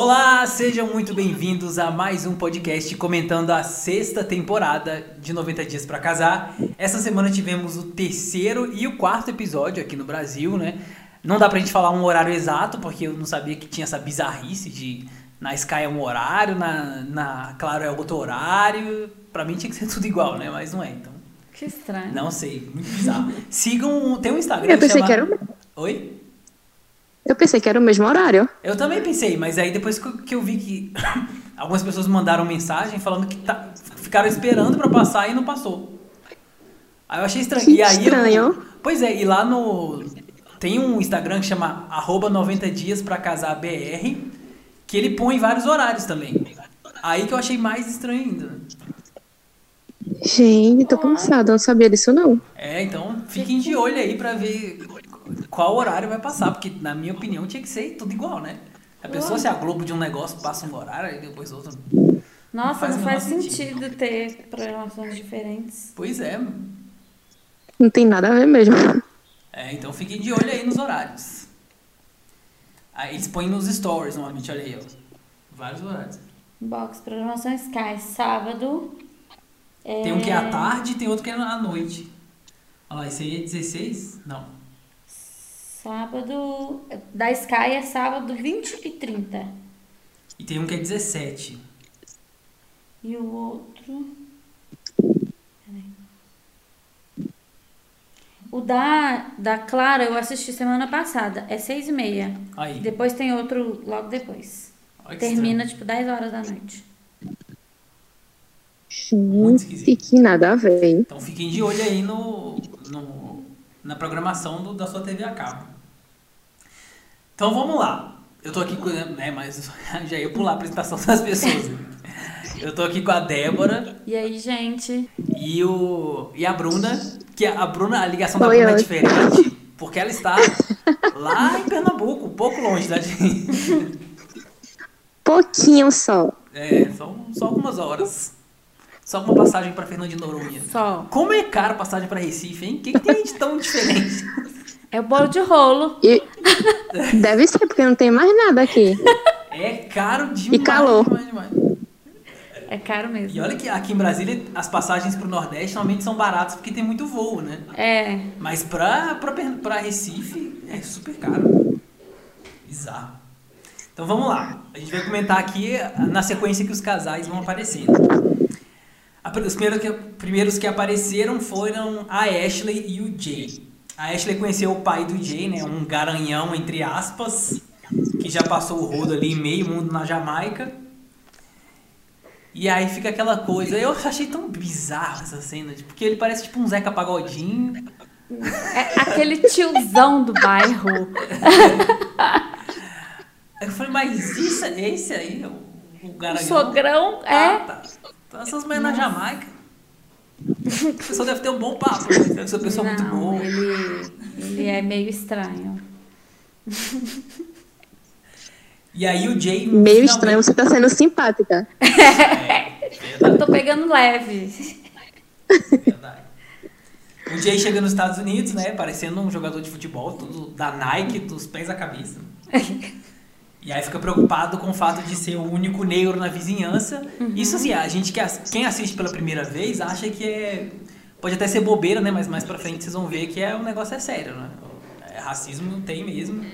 Olá, sejam muito bem-vindos a mais um podcast comentando a sexta temporada de 90 Dias para Casar. Essa semana tivemos o terceiro e o quarto episódio aqui no Brasil, né? Não dá pra gente falar um horário exato, porque eu não sabia que tinha essa bizarrice de na Sky é um horário, na, na Claro é outro horário. Pra mim tinha que ser tudo igual, né? Mas não é, então. Que estranho. Não sei, muito bizarro. Sigam, tem um Instagram Eu pensei chama... que era o Oi? Eu pensei que era o mesmo horário. Eu também pensei, mas aí depois que eu- eu vi que algumas pessoas mandaram mensagem falando que tá- ficaram esperando pra passar e não passou. Aí eu achei estranho. Que e aí eu- estranho. pois é, e lá no tem um Instagram que chama arroba 90 dias pra casar BR, que ele põe vários horários também. Aí que eu achei mais estranho ainda. Gente, tô cansada, eu não sabia disso não. É, então fiquem de olho aí pra ver qual horário vai passar, porque na minha opinião tinha que ser tudo igual, né? A pessoa se a Globo de um negócio passa um horário e depois outro. Nossa, faz não faz sentido ter programações diferentes. Pois é. Não tem nada a ver mesmo. É, então fiquem de olho aí nos horários. Aí eles põem nos stories normalmente, olha aí, ó. Vários horários. Box, programação Sky, sábado. É... Tem um que é à tarde e tem outro que é à noite. Olha lá, esse aí é 16? Não. Sábado. Da Sky é sábado 20 e 30. E tem um que é 17. E o outro. Peraí. O da, da Clara eu assisti semana passada. É 6 e meia. Aí. Depois tem outro logo depois. Olha Termina estranho. tipo 10 horas da noite. Muito Gente, esquisito. que nada a ver. hein? Então fiquem de olho aí no, no- na programação do- da sua TV a cabo. Então vamos lá. Eu tô aqui com. Né, mas já ia pular a apresentação das pessoas. Eu tô aqui com a Débora E aí, gente? e, o, e a Bruna. Que a Bruna, a ligação da Bruna é diferente, porque ela está lá em Pernambuco, um pouco longe da gente. Pouquinho só. É, só, só algumas horas. Só uma passagem pra Fernando de Noronha. Só. Como é caro a passagem pra Recife, hein? O que, que tem de tão diferente? É o bolo de rolo. E deve ser, porque não tem mais nada aqui. É caro demais. calor. demais, demais. É caro mesmo. E olha que aqui em Brasília as passagens pro Nordeste normalmente são baratas porque tem muito voo, né? É. Mas pra Recife é super caro. Bizarro. Então vamos lá. A gente vai comentar aqui na sequência que os casais vão aparecendo. Os primeiros que, primeiros que apareceram foram a Ashley e o Jay. A Ashley conheceu o pai do Jay, né? Um garanhão, entre aspas, que já passou o rodo ali meio mundo na Jamaica. E aí fica aquela coisa. Eu achei tão bizarro essa cena, tipo, porque ele parece tipo um Zeca Pagodinho. É aquele tiozão do bairro. Eu falei, mas isso, é esse aí, o, o O garanhão? sogrão Ah, é. tá. Então essas mulheres na Jamaica. A pessoa deve ter um bom papo, né? Deve ser uma pessoa muito Não, boa. ele, ele é meio estranho. E aí o Jay. Meio finalmente- estranho, você tá sendo simpática. É, Eu tô pegando leve. verdade. O Jay chega nos Estados Unidos, né? Parecendo um jogador de futebol, tudo da Nike, dos pés à cabeça. E aí fica preocupado com o fato de ser o único negro na vizinhança. Isso assim, a gente que quem assiste pela primeira vez acha que é pode até ser bobeira, né, mas mais pra frente vocês vão ver que é um negócio é sério, né? É, racismo tem mesmo.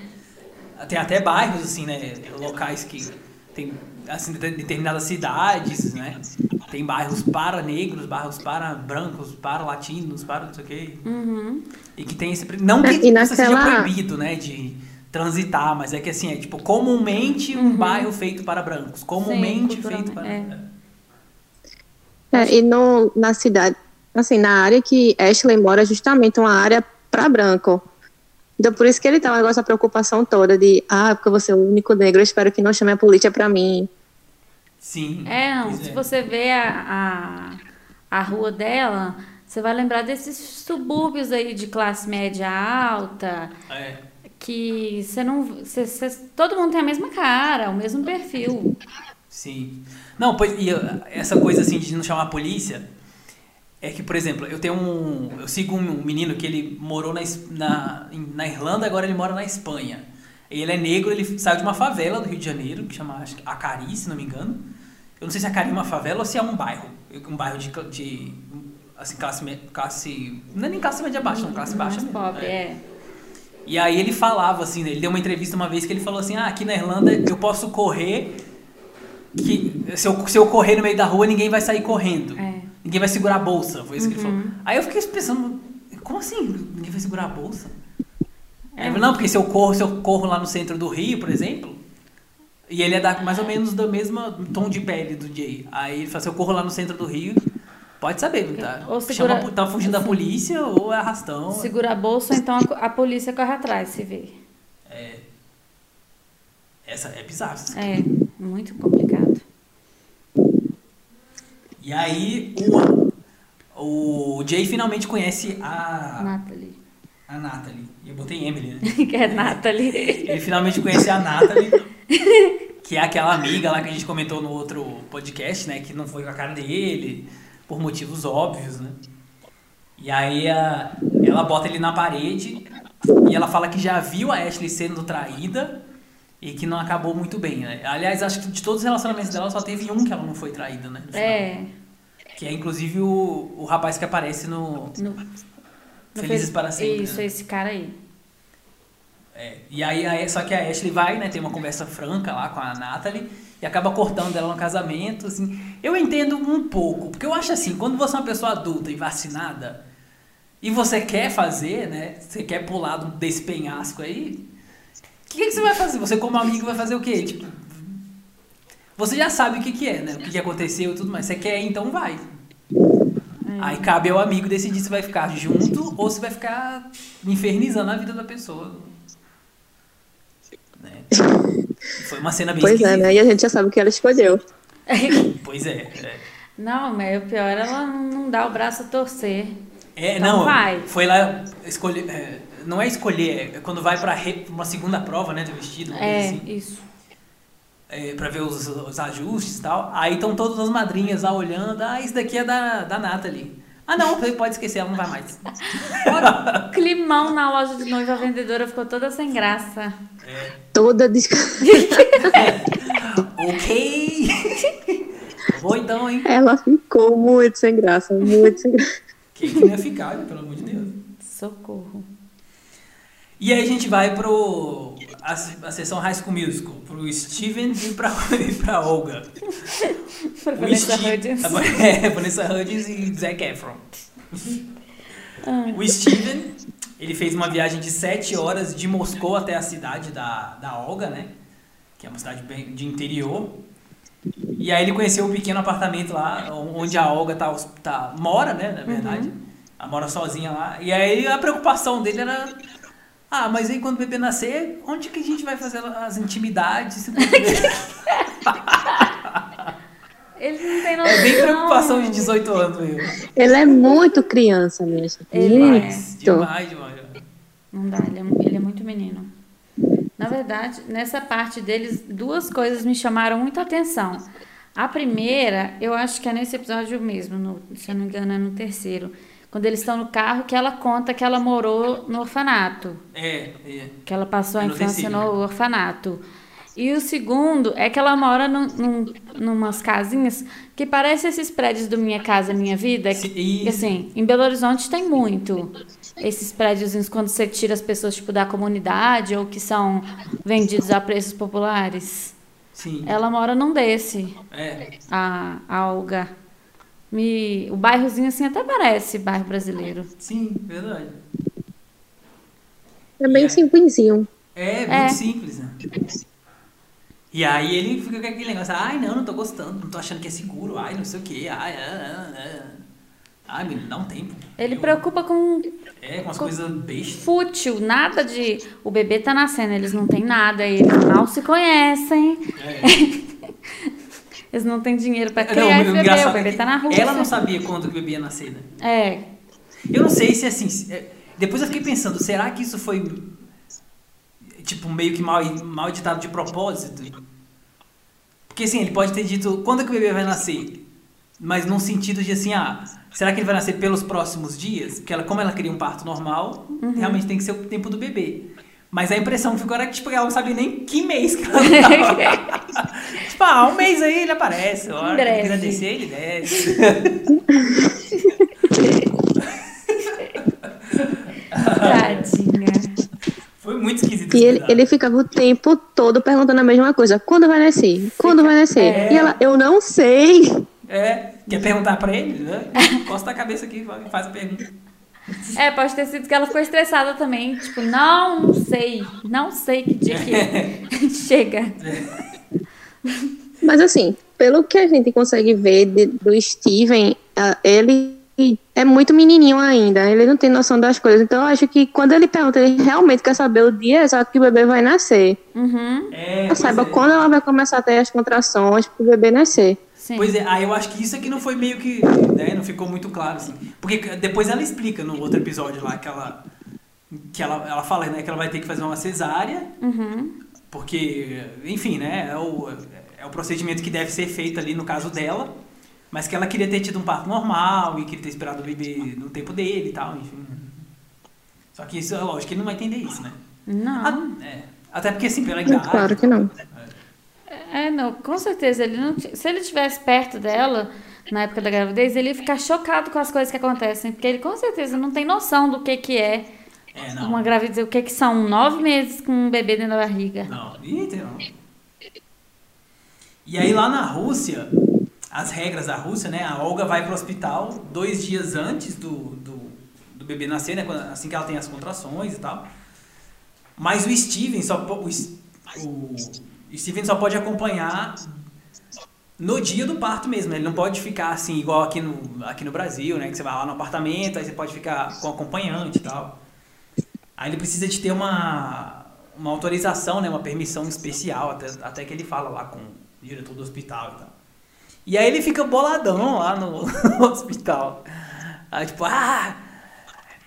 Tem até bairros assim, né, locais que tem assim de- determinadas cidades, né? Tem bairros para negros, bairros para brancos, para latinos, para não sei o quê. Uhum. E que tem esse. Não que E isso seja naquela- proibido, né? De transitar, mas é que assim, é tipo, comumente um bairro feito para brancos. Comumente feito para. culturalmente, É, e no, na cidade, assim, na área que Ashley mora é justamente uma área pra branco. Então, por isso que ele tá um negócio, a preocupação toda de, ah, porque eu vou ser o único negro, eu espero que não chame a polícia pra mim. Sim. É, se é. você vê a, a, a rua dela, você vai lembrar desses subúrbios aí de classe média alta, É. que você não. Você, você- todo mundo tem a mesma cara, o mesmo perfil. Sim. Não, pois, e uh, essa coisa assim de não chamar a polícia é que, por exemplo, eu tenho um. Eu sigo um menino que ele morou na, na, na Irlanda, agora ele mora na Espanha. Ele é negro, ele saiu de uma favela do Rio de Janeiro, que chama acho Acari, se não me engano. Eu não sei se Acari é uma favela ou se é um bairro. Um bairro de, de assim, classe, classe. Não é nem classe média baixa, não, classe baixa Mais mesmo. pobre, é. E aí ele falava assim, né, ele deu uma entrevista uma vez que ele falou assim, ah, aqui na Irlanda eu posso correr, que se eu, se eu correr no meio da rua ninguém vai sair correndo. É. Ninguém vai segurar a bolsa, foi isso que ele falou. Aí eu fiquei pensando, como assim? Ninguém vai segurar a bolsa? Falou, não, porque se eu corro, se eu corro lá no centro do Rio, por exemplo, e ele é da, mais ou menos do mesmo tom de pele do Jay. Aí ele falou, se eu corro lá no centro do Rio, pode saber, tá? Ou segura- Chama, tá fugindo da polícia ou é arrastão. Segura a bolsa, então a, a polícia corre atrás, se vê. É. Essa é bizarro. É, muito complicado. E aí o, o Jay finalmente conhece a, Natalie. a Natalie. Eu botei Emily, né? que é Natalie. Ele finalmente conhece a Natalie, que é aquela amiga lá que a gente comentou no outro podcast, né? Que não foi com a cara dele, por motivos óbvios, né? E aí a, ela bota ele na parede e ela fala que já viu a Ashley sendo traída e que não acabou muito bem, né? Aliás, acho que de todos os relacionamentos dela só teve um que ela não foi traída, né? É. Que é inclusive o, o rapaz que aparece no No, Felizes Fe- para Sempre. Isso, né? esse cara aí. É, e aí, aí- só que a Ashley vai, né, tem uma conversa franca lá com a Natalie e acaba cortando ela no casamento, assim. Eu entendo um pouco, porque eu acho assim, quando você é uma pessoa adulta e vacinada e você quer fazer, né, você quer pular desse penhasco aí, o que, que você vai fazer? Você como amigo vai fazer o quê? Tipo, você já sabe o que que é, né, o que, que aconteceu e tudo mais, você quer, então vai. Aí cabe ao amigo decidir se vai ficar junto ou se vai ficar infernizando a vida da pessoa. Né? Foi uma cena bem Pois é, esquisita. né? E a gente já sabe o que ela escolheu. Pois é. É, Não, mas o pior é ela não dá o braço a torcer. É, Então não, vai. foi lá escolher. é, não é escolher, é quando vai pra re- uma segunda prova, né, do vestido, É, assim, isso. é, pra ver os, os ajustes e tal. Aí estão todas as madrinhas lá olhando, ah, isso daqui é da, da Nathalie. Ah, não, pode esquecer, ela não vai mais. O climão na loja de noiva, a vendedora ficou toda sem graça. É, Toda des... ok. Vou então, hein? Ela ficou muito sem graça, muito sem graça. Quem que não ia ficar, pelo amor de Deus. Socorro. E aí a gente vai pro. A, a sessão High School Musical, pro Steven e pra, e pra Olga. Pra Vanessa Hudgens. É, Vanessa Hudgens e Zac Efron. Ai. O Steven, ele fez uma viagem de 7 horas de Moscou até a cidade da, da Olga, né? Que é uma cidade bem de interior. E aí ele conheceu um pequeno apartamento lá, onde a Olga tá, tá, mora, né? Na verdade. Ela mora sozinha lá. E aí a preocupação dele era... Ah, mas aí quando o bebê nascer, onde que a gente vai fazer as intimidades? Ele não tem noção. É bem preocupação de 18 anos mesmo. Ele é muito criança mesmo. Ele muito. Demais, demais, demais. Não dá, ele é, ele é muito menino. Na verdade, nessa parte deles, duas coisas me chamaram muita atenção. A primeira, eu acho que é nesse episódio mesmo, no- se eu não me engano, é no terceiro. Quando eles estão no carro, que ela conta que ela morou no orfanato. É, é. Que ela passou a É infância no orfanato. E o segundo é que ela mora num, num, numas casinhas que parecem esses prédios do Minha Casa Minha Vida. Que, Sim, e- assim, em Belo Horizonte tem muito. Esses prédios quando você tira as pessoas tipo, da comunidade ou que são vendidos a preços populares. Sim. Ela mora num desse, É. a, a Olga. Me, o bairrozinho assim até parece bairro brasileiro. Sim, verdade. É bem É. simplesinho. É, muito É. simples, né? E aí ele fica com aquele negócio, ai não, não tô gostando, não tô achando que é seguro, ai não sei o que, ai, ah, ah, ah. ai, menino, dá um tempo. Ele Eu- preocupa com É, com as com- coisas bestas. fútil, nada de. O bebê tá nascendo, eles não têm nada, eles mal se conhecem, É. eles não têm dinheiro pra Não, criar esse o bebê, o bebê é tá na rua. Ela não sabia quando que o bebê ia nascer, né? É, Eu não sei se assim. se- é, Depois eu fiquei pensando, será que isso foi tipo meio que mal, mal editado de propósito? Porque assim, ele pode ter dito quando é que o bebê vai nascer? Mas num sentido de assim, ah, será que ele vai nascer pelos próximos dias? Porque ela, como ela queria um parto normal, realmente tem que ser o tempo do bebê. Mas a impressão que ficou era que tipo, ela não sabia nem que mês que ela tava. tipo, ah, um mês aí ele aparece. A hora que ele quiser descer, ele desce. Tadinha. Foi muito esquisito. E ele, ele ficava o tempo todo perguntando a mesma coisa. Quando vai nascer? Quando vai nascer? É. E ela, eu não sei. É, quer perguntar pra ele? Né? Costa a cabeça aqui e faz a pergunta. É, pode ter sido que ela ficou estressada também. Tipo, não sei. Não sei que dia que chega. Mas assim, pelo que a gente consegue ver de- do Steven, ele é muito menininho ainda. Ele não tem noção das coisas. Então eu acho que quando ele pergunta, ele realmente quer saber o dia exato que o bebê vai nascer. Uhum. É, Ela saiba é. quando ela vai começar a ter as contrações pro bebê nascer. Sim. Pois é, aí eu acho que isso aqui não foi meio que. Né, não ficou muito claro, assim. Porque depois ela explica no outro episódio lá que ela. Que ela, ela fala, né, que ela vai ter que fazer uma cesárea, Uhum. porque, enfim, né, é o, é o procedimento que deve ser feito ali no caso dela, mas que ela queria ter tido um parto normal e queria ter esperado o bebê no tempo dele e tal, enfim. Só que isso, é lógico, que ele não vai entender isso, né? Não. A- é, até porque, assim, pela idade. Claro que não. É, não, com certeza. Ele não, se ele estivesse perto dela na época da gravidez, ele ia ficar chocado com as coisas que acontecem. Porque ele com certeza não tem noção do que, que é É, uma gravidez, o que, que são nove meses com um bebê dentro da barriga. Não, Eita, não. E aí lá na Rússia, as regras da Rússia, né? A Olga vai pro hospital dois dias antes do, do, do bebê nascer, né? Assim que ela tem as contrações e tal. Mas o Steven só, o, o Steven só pode acompanhar no dia do parto mesmo. Ele não pode ficar assim, igual aqui no, aqui no Brasil, né? Que você vai lá no apartamento, aí você pode ficar com acompanhante e tal. Aí ele precisa de ter uma, uma autorização, né, uma permissão especial, até, até que ele fala lá com o diretor do hospital e tal. E aí ele fica boladão lá no, no hospital. Aí tipo, ah,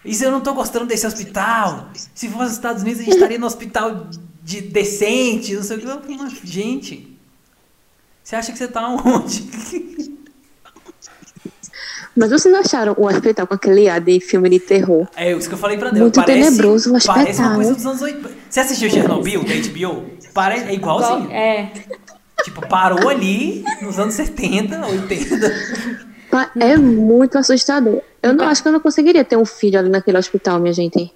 isso eu não tô gostando desse hospital. Se fosse nos Estados Unidos a gente estaria no hospital de decente, não sei o que. Eu falo, "Mas, Gente, você acha que você tá onde? Mas vocês acharam o hospital com aquele ar de filme de terror? É isso que eu falei pra Deus. Muito parece, tenebroso o Parece uma coisa dos anos 80. Você assistiu Chernobyl, da HBO? Parece, é igualzinho. Igual- é. Tipo, parou ali nos anos 70, 80. Pa- É muito assustador. Eu não acho que eu não conseguiria ter um filho ali naquele hospital, minha gente.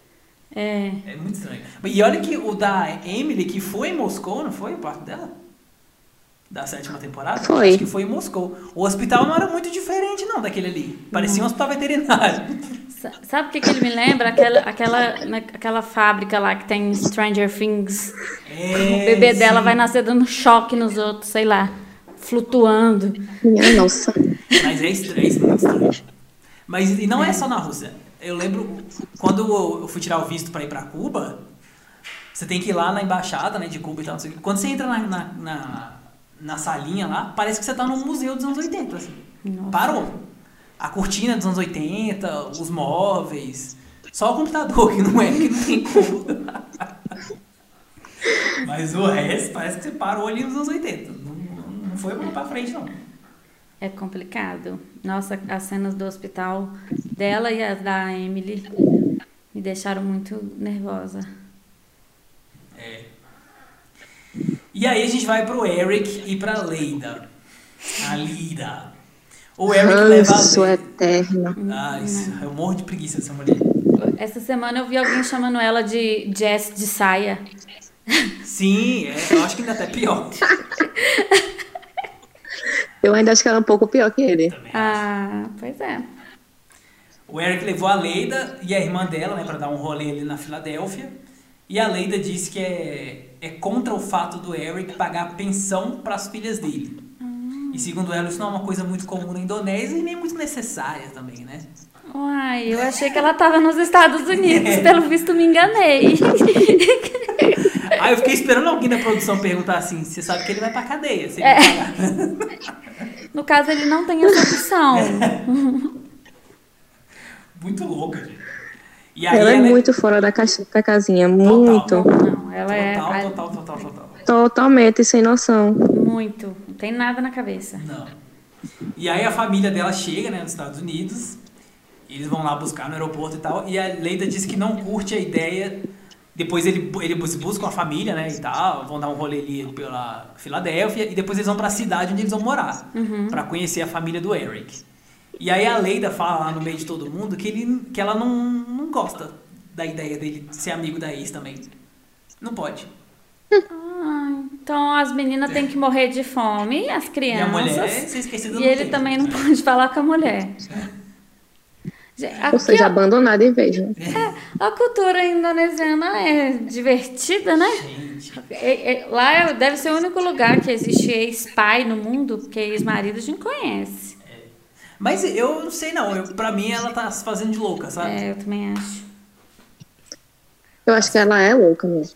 É. É muito estranho. E olha que o da Emily, que foi em Moscou, não foi o parto dela? Da sétima temporada? Foi. Acho que foi em Moscou. O hospital não era muito diferente, não, daquele ali. Parecia um hospital veterinário. Sa- Sabe o que, que ele me lembra? Aquela, aquela, na- aquela fábrica lá que tem Stranger Things. É, O bebê dela sim. vai nascer dando choque nos outros, sei lá, flutuando. Minha nossa. Mas é estranho, é muito estranho. Mas e não é só na Rússia. Eu lembro quando eu fui tirar o visto pra ir pra Cuba, você tem que ir lá na embaixada, né, de Cuba e tal. não sei o quê. Quando você entra na, na, na, na salinha lá, parece que você tá num museu dos anos 80, assim. Nossa. Parou. A cortina dos anos 80, os móveis. Só o computador que não é, que não tem como. Mas o resto parece que você parou ali nos anos 80. Não, não- foi pra frente, não. É complicado. Nossa, as cenas do hospital dela e as da Emily me deixaram muito nervosa. É. E aí a gente vai pro Eric e pra Leida. A Lida. O Eric leva a Leida. eterno. Ah, isso, eu morro de preguiça dessa mulher. Essa semana eu vi alguém chamando ela de Jess de saia. Sim, é, eu acho que ainda até pior. Eu ainda acho que ela é um pouco pior que ele. Também. Ah, pois é. O Eric levou a Leida e a irmã dela, né, pra dar um rolê ali na Filadélfia. E a Leida disse que é, é contra o fato do Eric pagar pensão pras filhas dele. E segundo ela, isso não é uma coisa muito comum na Indonésia e nem muito necessária também, né? Uai, eu achei que ela tava nos Estados Unidos, pelo visto me enganei. Aí eu fiquei esperando alguém da produção perguntar assim: você sabe que ele vai pra cadeia, se ele É. No caso, ele não tem essa opção. Muito louca, gente. E aí Ela é ela muito fora da, caixa, da casinha. Muito. Não, ela é Total, a- total, total, total. Totalmente sem noção. muito. Não tem nada na cabeça. Não. E aí a família dela chega, né, nos Estados Unidos. Eles vão lá buscar no aeroporto e tal. E a Leida disse que não curte a ideia Depois ele, eles buscam a família, né, e tal, vão dar um rolê ali pela Filadélfia, e depois eles vão pra cidade onde eles vão morar, Uhum. pra conhecer a família do Eric. E aí a Leida fala lá no meio de todo mundo que, ele, que ela não, não gosta da ideia dele ser amigo da ex também. Não pode. Ah, então as meninas têm que morrer de fome, as E a crianças. mulher, você esquecida E ele também não pode falar com a mulher. Gente, Ou Aqui, seja, ó, abandonado em vez, né? a cultura indonesiana é divertida, né? Gente, É- é- lá é- deve ser o único lugar que existe ex-pai no mundo, porque ex-marido a gente conhece. Mas eu não sei não, eu, pra mim ela tá se fazendo de louca, sabe? É, eu também acho. Eu acho que ela é louca mesmo.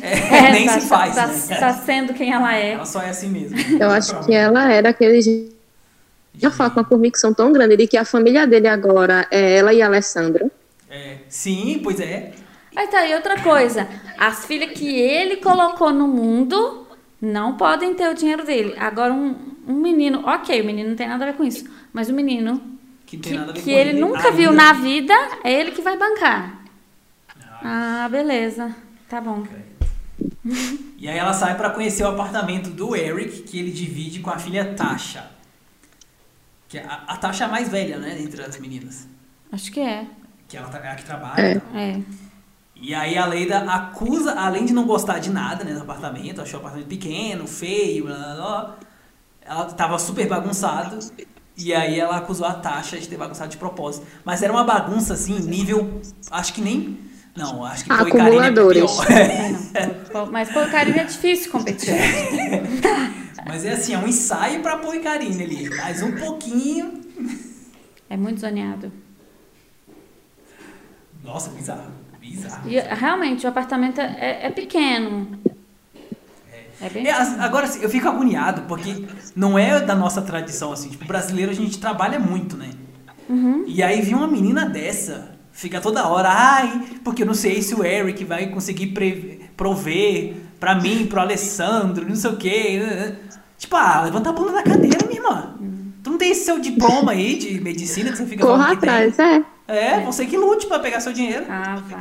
É, nem tá, se faz, tá, né? tá sendo quem ela é. Ela só é assim mesmo. Eu acho que ela é daqueles. Já falo com uma convicção tão grande de que a família dele agora é ela e a Alessandra. É, sim, pois é. Aí tá, e outra coisa. As filhas que ele colocou no mundo não podem ter o dinheiro dele. Agora, um, um menino, ok, o menino não tem nada a ver com isso, mas o menino Que que, nada a ver que com ele nunca ainda. viu na vida, é ele que vai bancar. Ah, beleza. Tá bom. E aí ela sai pra conhecer o apartamento do Eric, que ele divide com a filha Tasha. Que é a, a Tasha é a mais velha, né, entre as meninas. Acho que é. Que ela tá- é a que trabalha É. e tal. É. E aí a Leida acusa, além de não gostar de nada né, no apartamento, achou o apartamento pequeno, feio, blá, blá, blá. Ela tava super bagunçado. E aí ela acusou a Tasha de ter bagunçado de propósito. Mas era uma bagunça, assim, nível. Acho que nem. Não, acho que foi Karine é Acumuladores. pior. É, não. Pô, Mas pô, carinho é difícil competir. Mas é assim, é um ensaio pra pôr Karine ali. Mais um pouquinho. É muito zoneado. Nossa, bizarro. Bizarro. E realmente, o apartamento é, é pequeno. É É, as- agora, assim, eu fico agoniado, porque não é da nossa tradição, assim. Tipo, brasileiro a gente trabalha muito, né? E aí vem uma menina dessa, fica toda hora, ai, porque eu não sei se o Eric vai conseguir prover pra mim, pro Alessandro, não sei o quê. né? Tipo, ah, levanta a bunda da cadeira, minha irmã. Tu não tem esse seu diploma aí de medicina que você fica Corra falando que tem? atrás, é. É, você que lute pra pegar seu dinheiro. Ah, vá.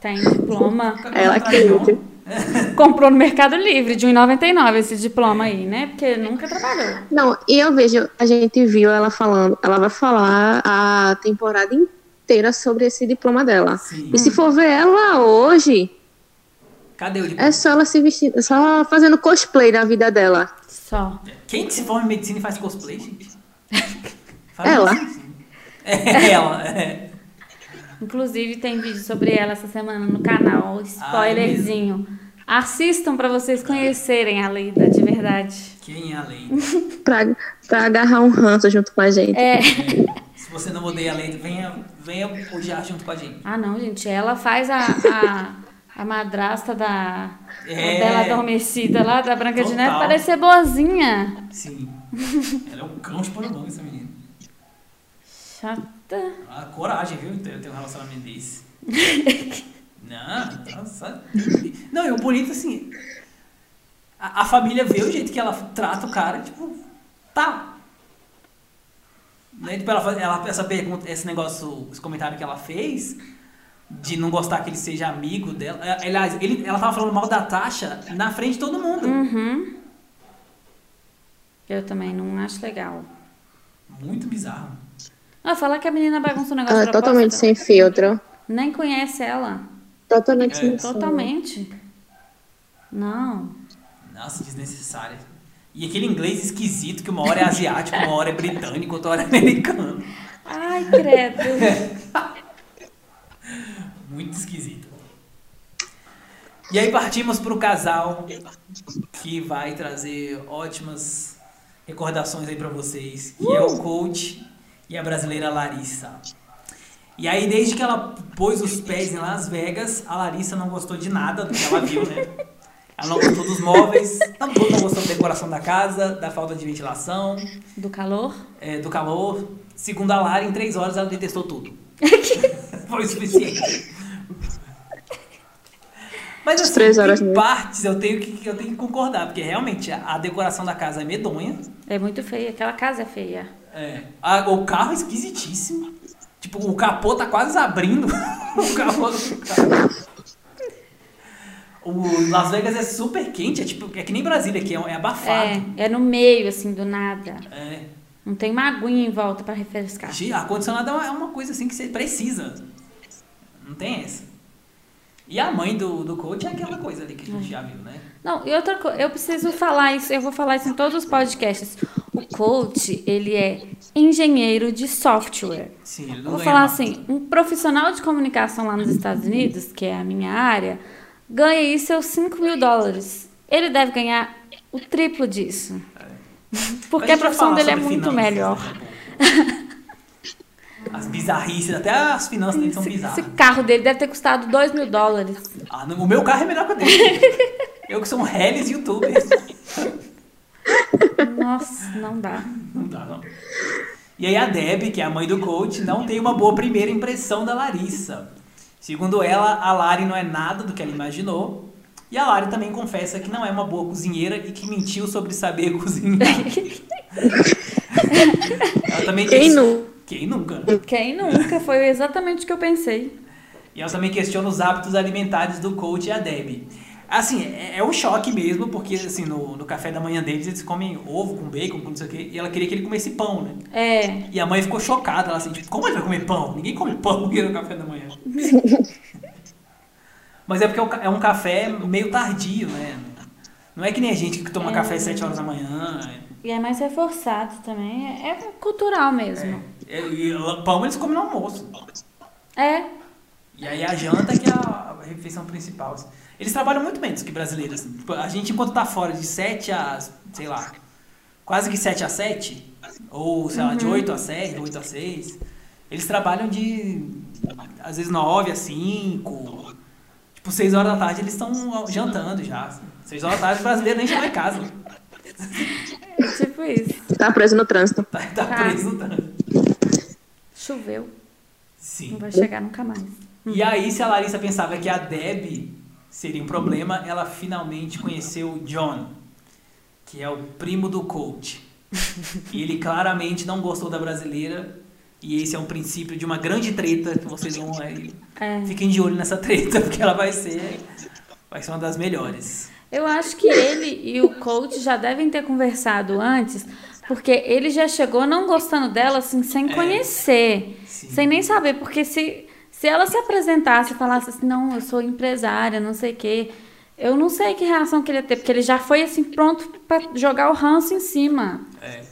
Tem diploma. Fica Ela que lute. Comprou no Mercado Livre de 1,99 esse diploma aí, né? Porque nunca trabalhou. Não, e eu vejo, a gente viu ela falando, ela vai falar a temporada inteira sobre esse diploma dela. Sim. E se for ver ela hoje, Cadê o diploma? é só ela se vestindo, só fazendo cosplay da vida dela. Só. Quem que se forma em medicina e faz cosplay, gente? Faz Ela. assim. É ela. É. Inclusive, tem vídeo sobre ela essa semana no canal. Ah, Spoilerzinho. Assistam pra vocês conhecerem a Leida de verdade. Quem é a lei? Pra, pra agarrar um ranço junto com a gente. É. Se você não odeia a lei, venha, venha odiar junto com a gente. Ah, não, gente. Ela faz a, a, a madrasta da É. Bela Adormecida lá, da Branca de Neve, Total. parecer boazinha. Sim. Ela é um cão de pano essa menina. Chata. A coragem, viu? Ter ter um relacionamento desse. Não, nossa. Não, e o bonito assim. A, a família vê o jeito que ela trata o cara, tipo, tá. Né? Tipo, ela, ela, essa pergunta, esse negócio, esse comentário que ela fez, de não gostar que ele seja amigo dela. É, Aliás, ele, ela tava falando mal da Tasha na frente de todo mundo. Uhum. Eu também não acho legal. Muito bizarro. Ah, falar que a menina bagunça o negócio é propósito, totalmente sem filtro. Nem conhece ela. Totalmente É. sem noção. Totalmente. Não. Nossa, desnecessária. E aquele inglês esquisito que uma hora é asiático, uma hora é britânico, outra hora é americano. Ai, credo. Muito esquisito. E aí partimos pro casal que vai trazer ótimas recordações aí pra vocês, que é o coach e a brasileira Larissa. E aí desde que ela pôs os pés em Las Vegas, a Larissa não gostou de nada do que ela viu, né? Ela não gostou dos móveis, não não gostou da decoração da casa, da falta de ventilação, Do calor? é, do calor. Segundo a Lara, em três horas ela detestou tudo. Foi o suficiente. Mas assim, Três horas em partes eu tenho, que, eu tenho que concordar, porque realmente a, a decoração da casa é medonha. É muito feia. Aquela casa é feia. É, a- o carro é esquisitíssimo. Tipo, o capô tá quase abrindo. o capô do carro. O Las Vegas é super quente, é tipo, é que nem Brasília, que é, é abafado. É, é no meio, assim, do nada. É. Não tem uma aguinha em volta pra refrescar. Ar-condicionado é uma- é uma coisa assim que você precisa. Não tem essa. E a mãe do, do coach é aquela coisa ali que a gente já viu, né? Não, e outra coisa, eu preciso falar isso, eu vou falar isso em todos os podcasts. O coach, ele é engenheiro de software. Sim, ele não vou falar mal. assim, um profissional de comunicação lá nos Estados Unidos, que é a minha área, ganha aí seus 5 mil dólares. Ele deve ganhar o triplo disso. Porque Mas a vai profissão dele é muito finanças melhor. a pouco. As bizarrices, até as finanças dele são Esse, bizarras. esse carro dele deve ter custado 2 mil dólares. Ah, o meu carro é melhor que o dele. Eu que sou um Hellis youtuber. Nossa, não dá. Não dá, não. E aí a Deb, que é a mãe do coach, não tem uma boa primeira impressão da Larissa. Segundo ela, a Lari não é nada do que ela imaginou. E a Lari também confessa que não é uma boa cozinheira e que mentiu sobre saber cozinhar. ela também Quem ques- nu- Quem nunca? Quem nunca? Foi exatamente o que eu pensei. E ela também questiona os hábitos alimentares do coach e a Deb. Assim, é, é um choque mesmo, porque assim, no, no café da manhã deles eles comem ovo com bacon, com não sei o quê, e ela queria que ele comesse pão, né? É, E a mãe ficou chocada, ela assim, tipo, como ele vai comer pão? Ninguém come pão no café da manhã. Mas é porque é é um café meio tardio, né? Não é que nem a gente que toma É. café às 7 horas da manhã. e é mais reforçado também. É, é cultural mesmo. É, e lá- pão eles comem no almoço. É. E aí a janta que é a, refeição principal. assim. Eles trabalham muito menos que brasileiros. assim. Tipo, a gente, enquanto tá fora de 7 a, sei lá, quase que 7 a 7, ou sei lá, de 8 a 7, 8 a 6, eles trabalham de, às vezes, 9 a 5. Tipo, 6 horas da tarde eles estão jantando já. 6 horas da tarde o brasileiro nem chegou em casa. É tipo isso. Tá preso no trânsito. Tá, tá Tá. preso no trânsito. Choveu. Sim. Não vai chegar nunca mais. E aí, se a Larissa pensava que a Deb seria um problema, ela finalmente conheceu o John, que é o primo do coach. E ele claramente não gostou da brasileira. E esse é um princípio de uma grande treta que vocês vão. aí, É. Fiquem de olho nessa treta, porque ela vai ser. Vai ser uma das melhores. Eu acho que ele e o coach já devem ter conversado antes, porque ele já chegou não gostando dela, assim, sem É. conhecer, sem nem saber, porque se, se ela se apresentasse e falasse assim, não, eu sou empresária, não sei o quê, eu não sei que reação que ele ia ter, porque ele já foi, assim, pronto pra jogar o ranço em cima. É.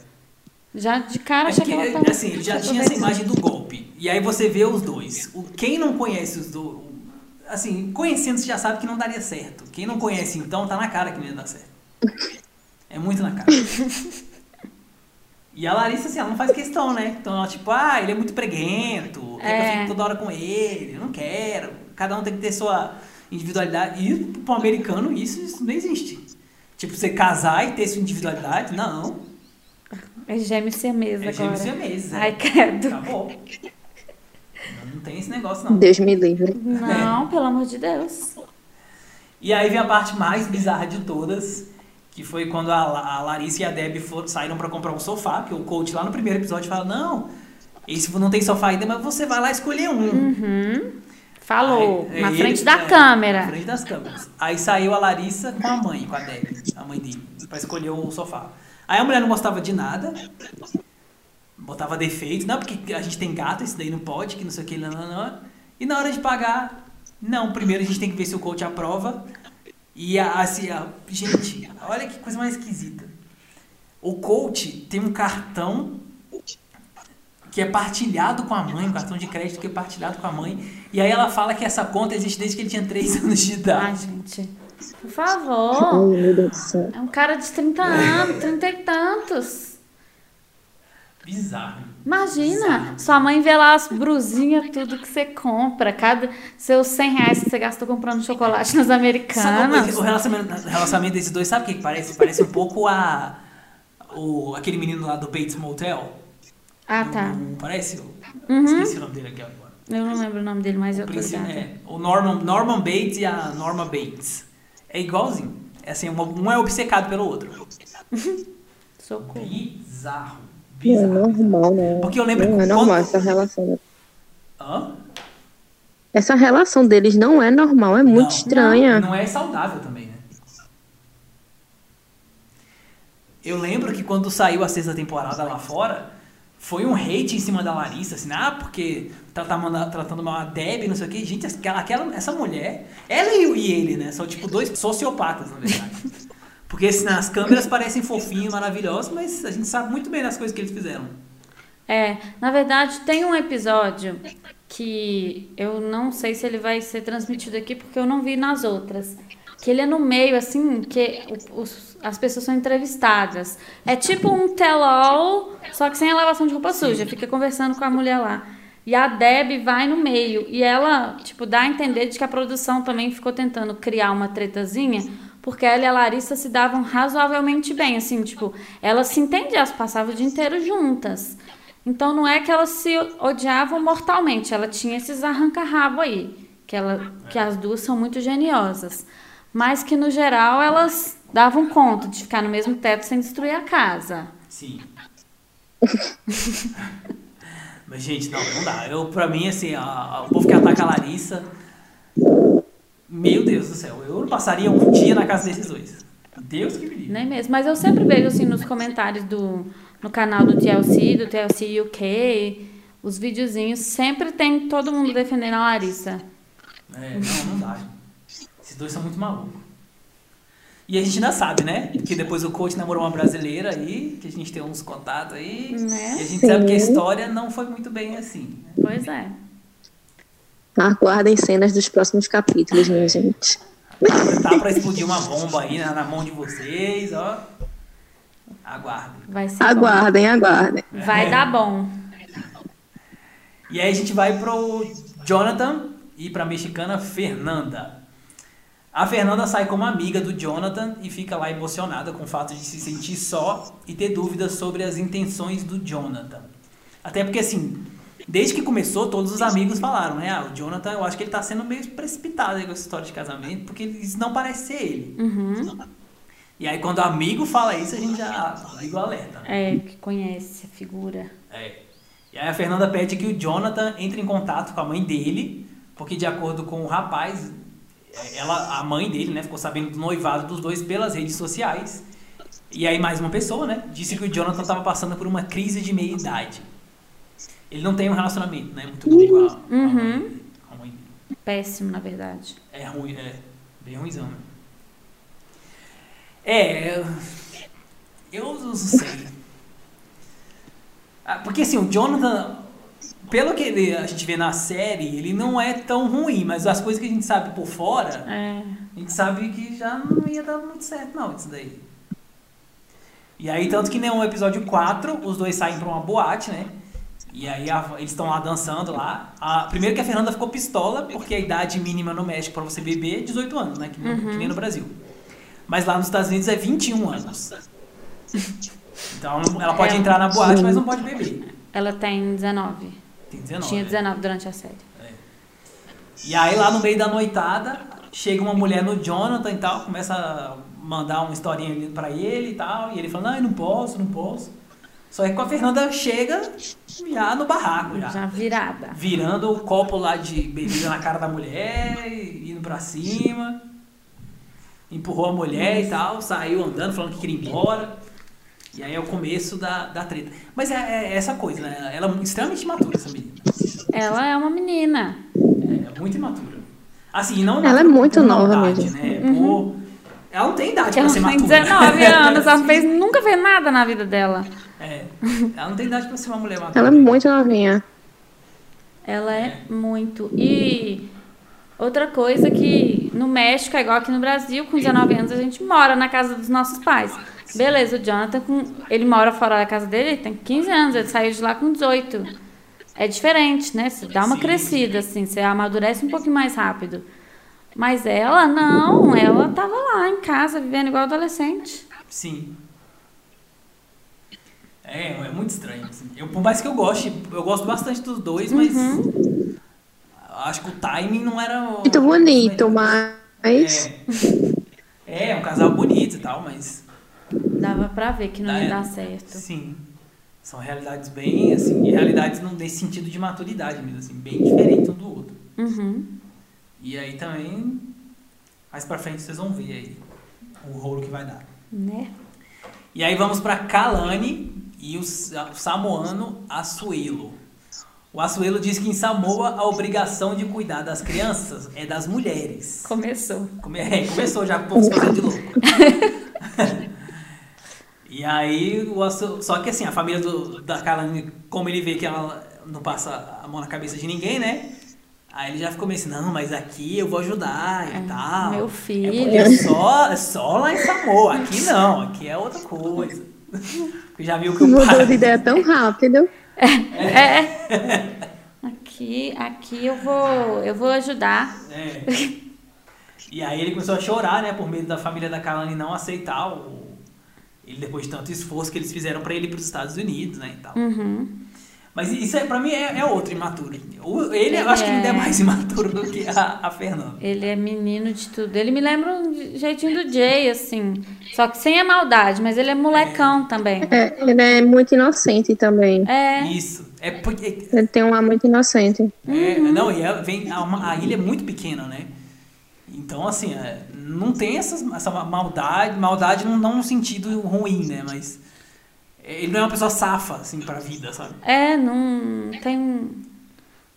Já de cara, É achei que, que tava assim, ele já se tinha essa imagem do golpe. E aí você vê os dois. O, quem não conhece os dois. Assim, conhecendo, você já sabe que não daria certo. Quem não conhece, então, tá na cara que não ia dar certo. É muito na cara. E a Larissa, assim, ela não faz questão, né? Então, ela, tipo, ah, ele é muito preguento, quer que eu É. fique toda hora com ele, eu não quero. Cada um tem que ter sua individualidade. E pro americano, isso, isso não existe. Tipo, você casar e ter sua individualidade, não. É gêmeo siamesa É agora. gêmeo siamês, é. Ai, credo. Acabou. Não, não tem esse negócio, não. Deus me livre. Não, pelo amor de Deus. E aí vem a parte mais bizarra de todas, que foi quando a, a Larissa e a Deb foram, saíram pra comprar um sofá, que o coach lá no primeiro episódio fala, não, esse não tem sofá ainda, mas você vai lá escolher um. Uhum. Falou, Aí, na ele- frente da é, câmera. Na frente das câmeras. Aí saiu a Larissa com a mãe, com a Deb, a mãe dele, pra escolher o sofá. Aí a mulher não gostava de nada, botava defeito, não, porque a gente tem gato, isso daí não pode, que não sei o que, não, não, não. E na hora de pagar, não, primeiro a gente tem que ver se o coach aprova. E a, assim, a- gente, olha que coisa mais esquisita. O coach tem um cartão que é partilhado com a mãe, um cartão de crédito que é partilhado com a mãe. E aí ela fala que essa conta existe desde que ele tinha 3 anos de idade. gente. Por Ai, favor. meu Deus do céu. É um cara de 30 anos, 30 e tantos. Bizarro. Imagina, sua mãe vê lá as brusinhas, tudo que você compra, cada seus 100 reais que você gastou comprando chocolate nas Sabe, americanas. o relacionamento, relacionamento desses dois, sabe o que parece? Parece um pouco a. O, aquele menino lá do Bates Motel. Ah, tá. O- parece? O- Uhum. Esqueci o nome dele aqui agora. Eu não lembro o nome dele, mas eu O, tô príncipe- ligada. é, o Norman, Norman Bates e a Norma Bates. É igualzinho. É assim, um é obcecado pelo outro. Socorro. Bizarro. Não é Bizarro. normal, né? Porque eu lembro Não que é normal quando- essa relação. Hã? essa relação deles não é normal, é muito Não. estranha. Não é saudável também, né? Eu lembro que quando saiu a sexta temporada lá fora, foi um hate em cima da Larissa, assim, ah, porque tá, tá manda- tratando mal a Debbie, não sei o que. Gente, aquela, aquela- essa mulher, ela e, ele, né? São tipo dois sociopatas, na verdade. Porque assim, nas câmeras parecem fofinhos, maravilhosos, mas a gente sabe muito bem das coisas que eles fizeram. É, na verdade, tem um episódio que eu não sei se ele vai ser transmitido aqui porque eu não vi nas outras. Que ele é no meio, assim, que os- as pessoas são entrevistadas. É tipo um tell-all, só que sem a lavação de roupa suja. Fica conversando com a mulher lá. E a Deb vai no meio. E ela, tipo, dá a entender de que a produção também ficou tentando criar uma tretazinha. Porque ela e a Larissa se davam razoavelmente bem, assim, tipo, elas se entendiam, elas passavam o dia inteiro juntas. Então não é que elas se odiavam mortalmente, ela tinha esses arranca-rabo aí, que, ela, que as duas são muito geniosas. Mas que no geral elas davam conta de ficar no mesmo teto sem destruir a casa. Sim. Mas, gente, não, não dá. Eu, pra mim, assim, a- a- o povo que ataca a Larissa. Meu Deus do céu, eu não passaria um dia na casa desses dois. Deus que me livre. Nem mesmo. Mas eu sempre vejo assim nos comentários do no canal do TLC, do TLC UK, os videozinhos, sempre tem todo mundo defendendo a Larissa. É, não, não dá. Esses dois são muito malucos. E a gente ainda sabe, né? Que depois o coach namorou uma brasileira aí, que a gente tem uns contatos aí. Né? E a gente Sim. sabe que a história não foi muito bem assim. né? Pois é. Aguardem cenas dos próximos capítulos, minha gente. Tá, tá pra explodir uma bomba aí na, na mão de vocês, ó. Aguardem. Vai ser Aguardem, aguardem. bom. Vai dar bom. E aí a gente vai pro Jonathan e pra mexicana Fernanda. A Fernanda sai como amiga do Jonathan e fica lá emocionada com o fato de se sentir só e ter dúvidas sobre as intenções do Jonathan. Até porque assim, desde que começou, todos os amigos falaram, né? Ah, o Jonathan, eu acho que ele tá sendo meio precipitado aí com essa história de casamento, porque isso não parece ser ele. Uhum. E aí quando o amigo fala isso, a gente já liga o alerta. né? É, que conhece a figura. É. E aí a Fernanda pede que o Jonathan entre em contato com a mãe dele, porque de acordo com o rapaz, ela, a mãe dele, né, ficou sabendo do noivado dos dois pelas redes sociais. E aí mais uma pessoa, né, disse que o Jonathan estava passando por uma crise de meia-idade. Ele não tem um relacionamento, né, muito bom com a, Uhum. a mãe dele. Péssimo, na verdade. É ruim, é bem ruimzão, né? É, eu- eu não sei. Ah, Porque assim, o Jonathan, pelo que ele- a gente vê na série, ele não é tão ruim, mas as coisas que a gente sabe por fora, É. a gente sabe que já não ia dar muito certo não, isso daí. E aí, tanto que no episódio 4, os dois saem pra uma boate, né? E aí a- eles estão lá dançando lá. A- primeiro que a Fernanda ficou pistola, porque a idade mínima no México pra você beber é 18 anos, né? Que, nem- que nem no Brasil. Mas lá nos Estados Unidos é 21 anos. Então ela pode É. entrar na boate, mas não pode beber. Ela tem 19. Tem 19. Tinha né? 19 durante a série. E aí lá no meio da noitada, chega uma mulher no Jonathan e tal, começa a mandar uma historinha ali pra ele e tal, e ele fala, não, eu não posso, não posso. Só que com a Fernanda chega já no barraco, já. Já virada. Virando o copo lá de bebida na cara da mulher, indo pra cima. Empurrou a mulher e tal, saiu andando, falando que queria ir embora. E aí é o começo da, da treta. Mas é, é essa coisa, né? Ela é extremamente imatura, essa menina. Ela é uma menina. É muito imatura. Assim, não Ela é muito nova maldade, mesmo. Né? Por... Ela não tem idade pra Ela ser tem matura. 19 anos, ela fez, nunca fez nada na vida dela. É. Ela não tem idade pra ser uma mulher matura. Ela é muito novinha. Ela é muito. E outra coisa que no México é igual aqui no Brasil, com 19 anos a gente mora na casa dos nossos pais. Beleza, o Jonathan, com, ele mora fora da casa dele, ele tem 15 anos, ele saiu de lá com 18. É diferente, né? Você dá uma Sim. crescida, assim, você amadurece um pouquinho mais rápido. Mas ela, não, ela tava lá em casa, vivendo igual adolescente. Sim. É, é muito estranho. assim. Eu, por mais que eu goste, eu gosto bastante dos dois, mas Uhum. acho que o timing não era. o- Muito bonito, mas. É, é, um casal bonito e tal, mas. Dava pra ver que não É. ia dar certo. Sim. São realidades bem, assim, realidades não- nesse sentido de maturidade mesmo, assim, bem diferentes um do outro. Uhum. E aí também, mais pra frente vocês vão ver aí o rolo que vai dar. Né? E aí vamos pra Kalani e o, Sa- o samoano Asuelo. O Asuelo diz que em Samoa a obrigação de cuidar das crianças é das mulheres. Começou. Come- é, começou já se fazendo de louco. e aí, o só que assim, a família do, da Kalani, como ele vê que ela não passa a mão na cabeça de ninguém, né? Aí ele já ficou meio assim, não, mas aqui eu vou ajudar e É, tal. meu É filho. porque é só, é só lá em Samoa, aqui não, aqui é outra coisa. Porque já viu que o Mudou pai... de ideia tão rápido. É. Aqui, aqui eu vou, eu vou ajudar. É. E aí ele começou a chorar, né, por medo da família da Kalani não aceitar o... ele depois de tanto esforço que eles fizeram pra ele ir pros Estados Unidos, né, e tal. Uhum. Mas isso é, pra mim é, é outro imaturo. Ele, eu acho que ainda é é- mais imaturo do que a, a Fernanda. Ele é menino de tudo. Ele me lembra um jeitinho do Jay, assim. Só que sem a maldade, mas ele é molecão também. É, ele é muito inocente também. É. Isso. É porque. Ele tem um ar muito inocente. É, não, e é- vem, a, uma- a ilha é muito pequena, né? Então, assim, é, não tem essas, essa maldade, maldade não, não no sentido ruim, né? Mas ele não é uma pessoa safa, assim, pra vida, sabe? É, não tem.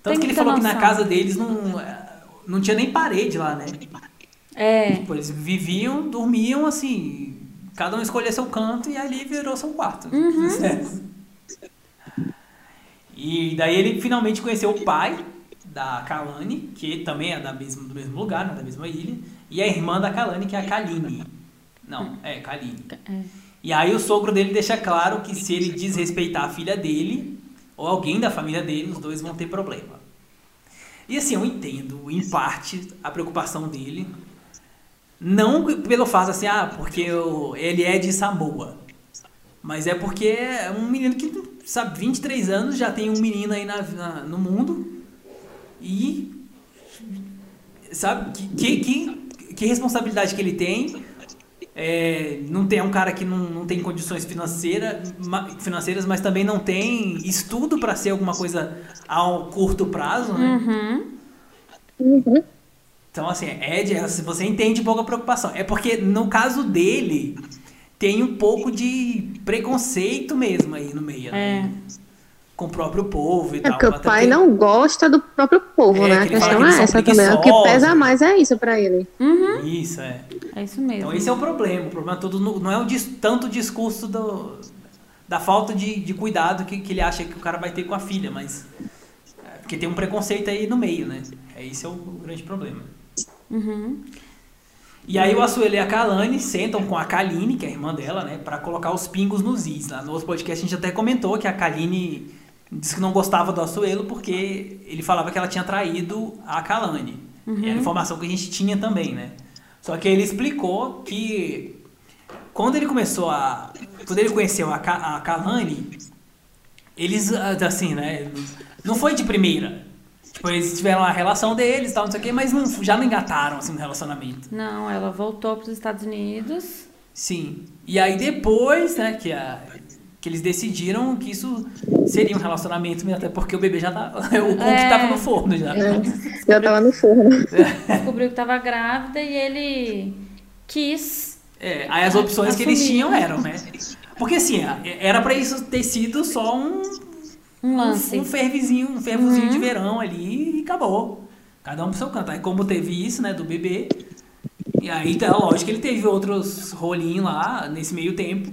Tanto Tem que ele falou que na noção. casa deles não, não tinha nem parede lá, né? É. Tipo, eles viviam, dormiam, assim, cada um escolhia seu canto e ali virou seu quarto. Uhum. E daí ele finalmente conheceu o pai da Kalani, que também é da mesma, do mesmo lugar, né, da mesma ilha, e a irmã da Kalani, que é a Kaline. Não, é, Kaline. É. E aí o sogro dele deixa claro que se ele desrespeitar a filha dele, ou alguém da família dele, os dois vão ter problema. E assim, eu entendo, em parte, a preocupação dele. Não pelo fato assim, ah, porque eu- ele é de Samoa. Mas é porque é um menino que, sabe, 23 anos, já tem um menino aí na, na- no mundo. E. Sabe, que, que, que, responsabilidade que ele tem é, não tem é um cara que não, não tem condições financeira, financeiras, mas também não tem estudo para ser alguma coisa ao curto prazo, né? Uhum. Uhum. Então, assim, é de, se você entende pouco a preocupação. É porque, no caso dele, tem um pouco de preconceito mesmo aí no meio, né? Com o próprio povo e É tal. porque o pai não gosta do próprio povo, É, né? A questão é essa também. O que pesa mais é isso pra ele. Uhum. Isso, é. É isso mesmo. Então esse é o problema. O problema todo no- não é o dis, tanto o discurso do, da falta de, de cuidado que, que ele acha que o cara vai ter com a filha, mas. é, porque tem um preconceito aí no meio, né? É, esse é o, grande problema. Uhum. E aí o Assuelo e a Kalani sentam com a Kaline, que é a irmã dela, né? Pra colocar os pingos nos is. Lá no outro podcast a gente até comentou que a Kaline disse que não gostava do Assuelo porque ele falava que ela tinha traído a Kalani. Era a informação que a gente tinha também, né? Só que ele explicou que quando ele começou a. Quando ele conheceu a, Ka- a Kalani, eles, ah, assim, né? Não foi de primeira. Tipo, eles tiveram a relação deles, tal, não sei o quê, mas não, já não engataram, assim, no relacionamento. Não, ela voltou para os Estados Unidos. Sim. E aí depois, né, que, a, que eles decidiram que isso seria um relacionamento, até porque o bebê já tava. O cookie É. tava no forno já. né? Já tava no forno. Descobriu que estava grávida e ele quis. É, aí as opções que eles Assumir. tinham eram, né? Porque assim, era pra isso ter sido só um, Um lance. um fervizinho, um fervozinho de verão ali e acabou. Cada um pro seu canto. Aí como teve isso, né, do bebê, e aí, tá, lógico que ele teve outros rolinhos lá nesse meio tempo,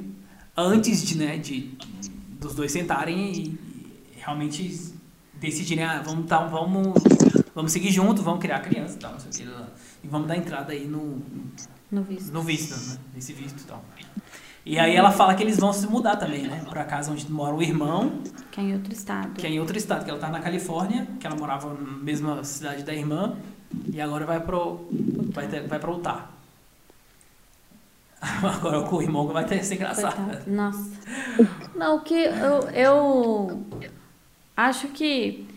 antes de, né, de dos dois sentarem e, realmente decidirem, ah, vamos, tá, vamos, vamos seguir junto, vamos criar criança e tal, não sei o que. E vamos dar entrada aí no, No visto. no visto, né? Nesse visto e tal. E aí ela fala que eles vão se mudar também, né? Pra casa onde mora o irmão, Que é em outro estado. que é em outro estado, que ela tá na Califórnia, que ela morava na mesma cidade da irmã, e agora vai pro. vai, vai pra Utah. Agora com o irmão vai ter que ser engraçado. Coitado. Nossa. Não, o que eu, eu acho que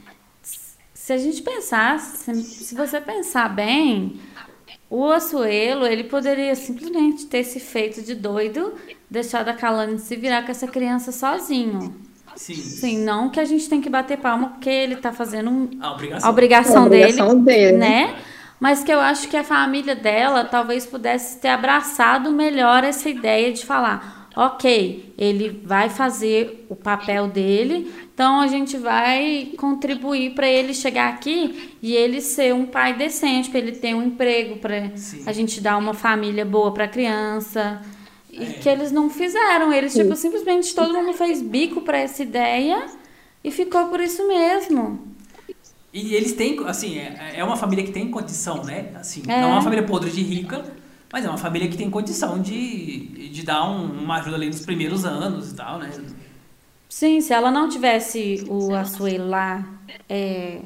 se a gente pensar, se, se você pensar bem, o Assuelo, ele poderia simplesmente ter se feito de doido, deixado a Kalani se virar com essa criança sozinho. Sim. Sim, não que a gente tem que bater palma porque ele tá fazendo um- A obrigação. a obrigação, A obrigação dele, dele, né? Mas que eu acho que a família dela talvez pudesse ter abraçado melhor essa ideia de falar, ok, ele vai fazer o papel dele, então a gente vai contribuir para ele chegar aqui e ele ser um pai decente, para ele ter um emprego, para a gente dar uma família boa para a criança. E É. que eles não fizeram, eles tipo simplesmente todo mundo fez bico para essa ideia e ficou por isso mesmo. E eles têm, assim, é, é uma família que tem condição, né? Assim, É. não é uma família podre de rica, mas é uma família que tem condição de, de dar um- uma ajuda ali nos primeiros anos e tal, né? Sim, se ela não tivesse o Asuei lá é,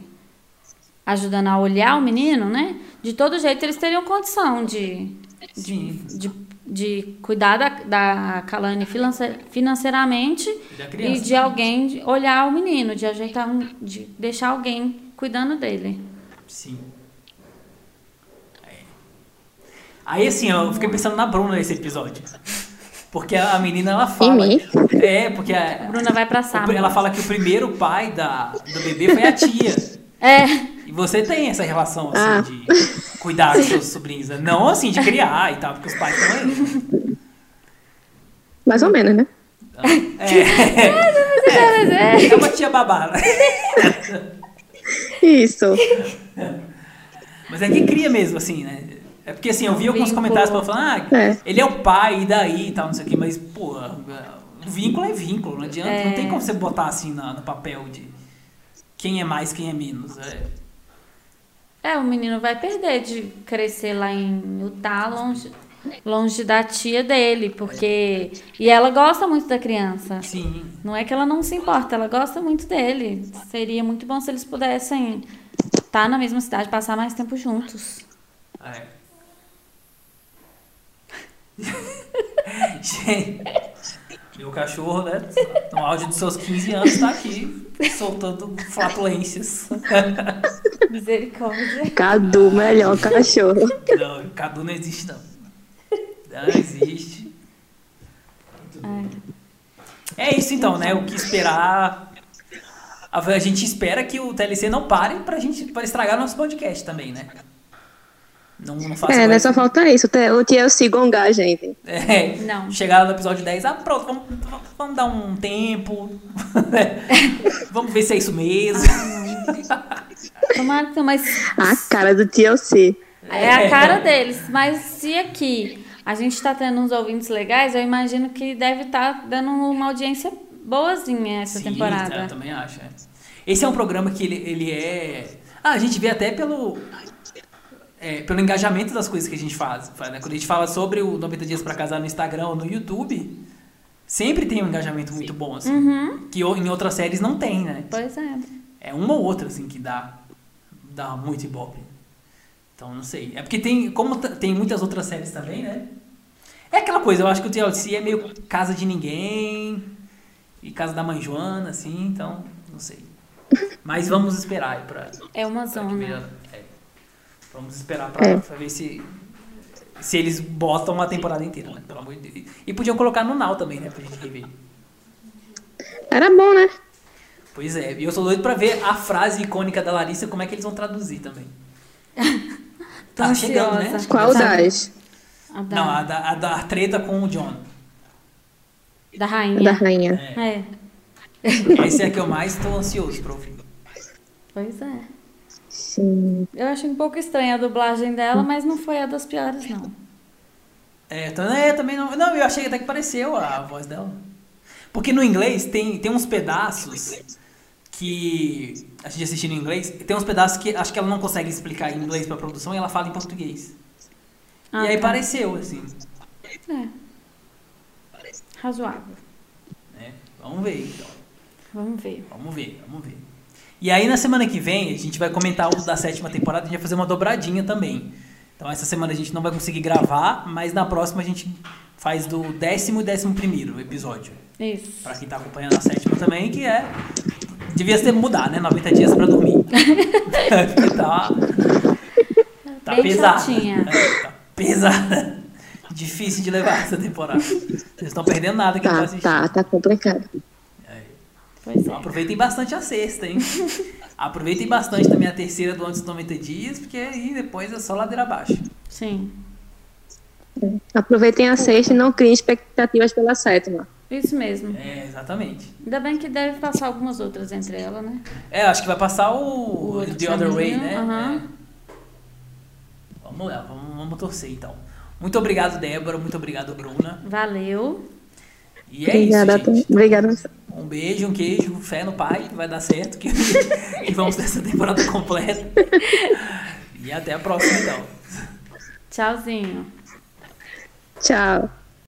ajudando a olhar o menino, né? De todo jeito eles teriam condição de, Sim. de, de cuidar da, da Kalani finance- financeiramente E e de alguém de olhar o menino, de ajeitar um, de deixar alguém cuidando dele. Sim. É. Aí, assim, eu fiquei pensando na Bruna nesse episódio. Porque a menina, ela fala... mim? É, porque a, Bruna vai pra sala. ela fala que o primeiro pai da, do bebê foi a tia. É, E você tem essa relação, assim, Ah. de cuidar dos seus sobrinhos. né? Não, assim, de criar e tal, porque os pais estão aí. Mais ou menos, né? É, é, é uma tia babá, né? Isso. Mas é que cria mesmo, assim, né? É porque, assim, eu vi alguns Vínculo. comentários falando, ah, É. ele é o pai, e daí e tal, não sei o quê. Mas, pô, o vínculo é vínculo, não adianta. É. Não tem como você botar, assim, na- no papel de quem é mais, quem é menos. É. é, o menino vai perder de crescer lá em Utah, longe, longe da tia dele, porque. E ela gosta muito da criança. Sim. Não é que ela não se importa, ela gosta muito dele. Seria muito bom se eles pudessem estar na mesma cidade, passar mais tempo juntos. É. Gente, meu cachorro, né? No auge dos seus 15 anos, tá aqui soltando flatulências. Misericórdia. Cadu, melhor cachorro. Não, Cadu não existe, não. Não existe. É isso então, né? O que esperar. A gente espera que o TLC não pare pra gente para estragar nosso podcast também, né? Não, não faça É, né? Só falta isso. O TLC gongar, gente. É, Não. Chegaram no episódio 10, ah, pronto, vamos, vamos dar um tempo. né? vamos ver se é isso mesmo. Tomara que mas A cara do TLC. é a cara deles. Mas se aqui a gente tá tendo uns ouvintes legais, eu imagino que deve estar dando uma audiência boazinha essa Sim, temporada. Eu também acho. é. Esse é um programa que ele, ele é. Ah, a gente vê até pelo. é, pelo engajamento das coisas que a gente faz. né? Quando a gente fala sobre o 90 Dias pra Casar no Instagram ou no YouTube, sempre tem um engajamento muito bom, assim. Uhum. Que em outras séries não tem, né? Pois é. É uma ou outra, assim, que dá, dá muito ibope. Então, não sei. É porque tem, como tem muitas outras séries também, né? É aquela coisa, eu acho que o TLC é meio casa de ninguém e casa da mãe Joana, assim, então, não sei. Mas vamos esperar aí pra, É uma zona. é. Vamos esperar pra, É. pra ver se, se eles botam uma temporada inteira, né? Pelo amor de Deus. E podiam colocar no Now também, né? Pra gente rever. Era bom, né? Pois é, e eu sou doido pra ver a frase icônica da Larissa, como é que eles vão traduzir também. Tá chegando, né? ansiosa. Qual Tá. das? A da, Não, a da, a da treta com o John. da rainha. da rainha. É. É, Esse é a que eu mais tô ansioso pra ouvir. pois é. Sim. Eu achei um pouco estranha a dublagem dela, mas não foi a das piores, não. É, é, também não. Não, eu achei até que pareceu a voz dela. Porque no inglês tem, tem uns pedaços que. A gente assistindo em inglês, tem uns pedaços que acho que ela não consegue explicar em inglês pra produção e ela fala em português. Ah, e aí tá. pareceu, assim. É. Razoável. né? Vamos ver então. Vamos ver. Vamos ver, vamos ver. E aí na semana que vem a gente vai comentar o da sétima temporada, a gente vai fazer uma dobradinha também. Então essa semana a gente não vai conseguir gravar, mas na próxima a gente faz do décimo e décimo primeiro episódio. Isso. Pra quem tá acompanhando a sétima também, que é. Devia ser mudar, né? 90 dias pra dormir. Porque tá. Tá Bem pesado. chatinha. É, tá pesada. Difícil de levar essa temporada. Vocês estão perdendo nada quem tá Tá, tá, tá complicado. É. Pois é. Então aproveitem bastante a sexta, hein? aproveitem bastante também a terceira do antes dos 90 dias, porque aí depois é só ladeira abaixo. Sim. Aproveitem a sexta e não criem expectativas pela sétima. Isso mesmo. É, exatamente. Ainda bem que deve passar algumas outras entre elas, né? É, acho que vai passar o, O The Other Way, né? aham. É. Vamos lá, vamos, vamos torcer então. Muito obrigado, Débora. Muito obrigado, Bruna. Valeu. E é Obrigada, isso, gente. obrigada. Um beijo, um queijo, fé no pai, vai dar certo, que, que vamos ter essa temporada completa. E até a próxima, então. Tchauzinho. Tchau.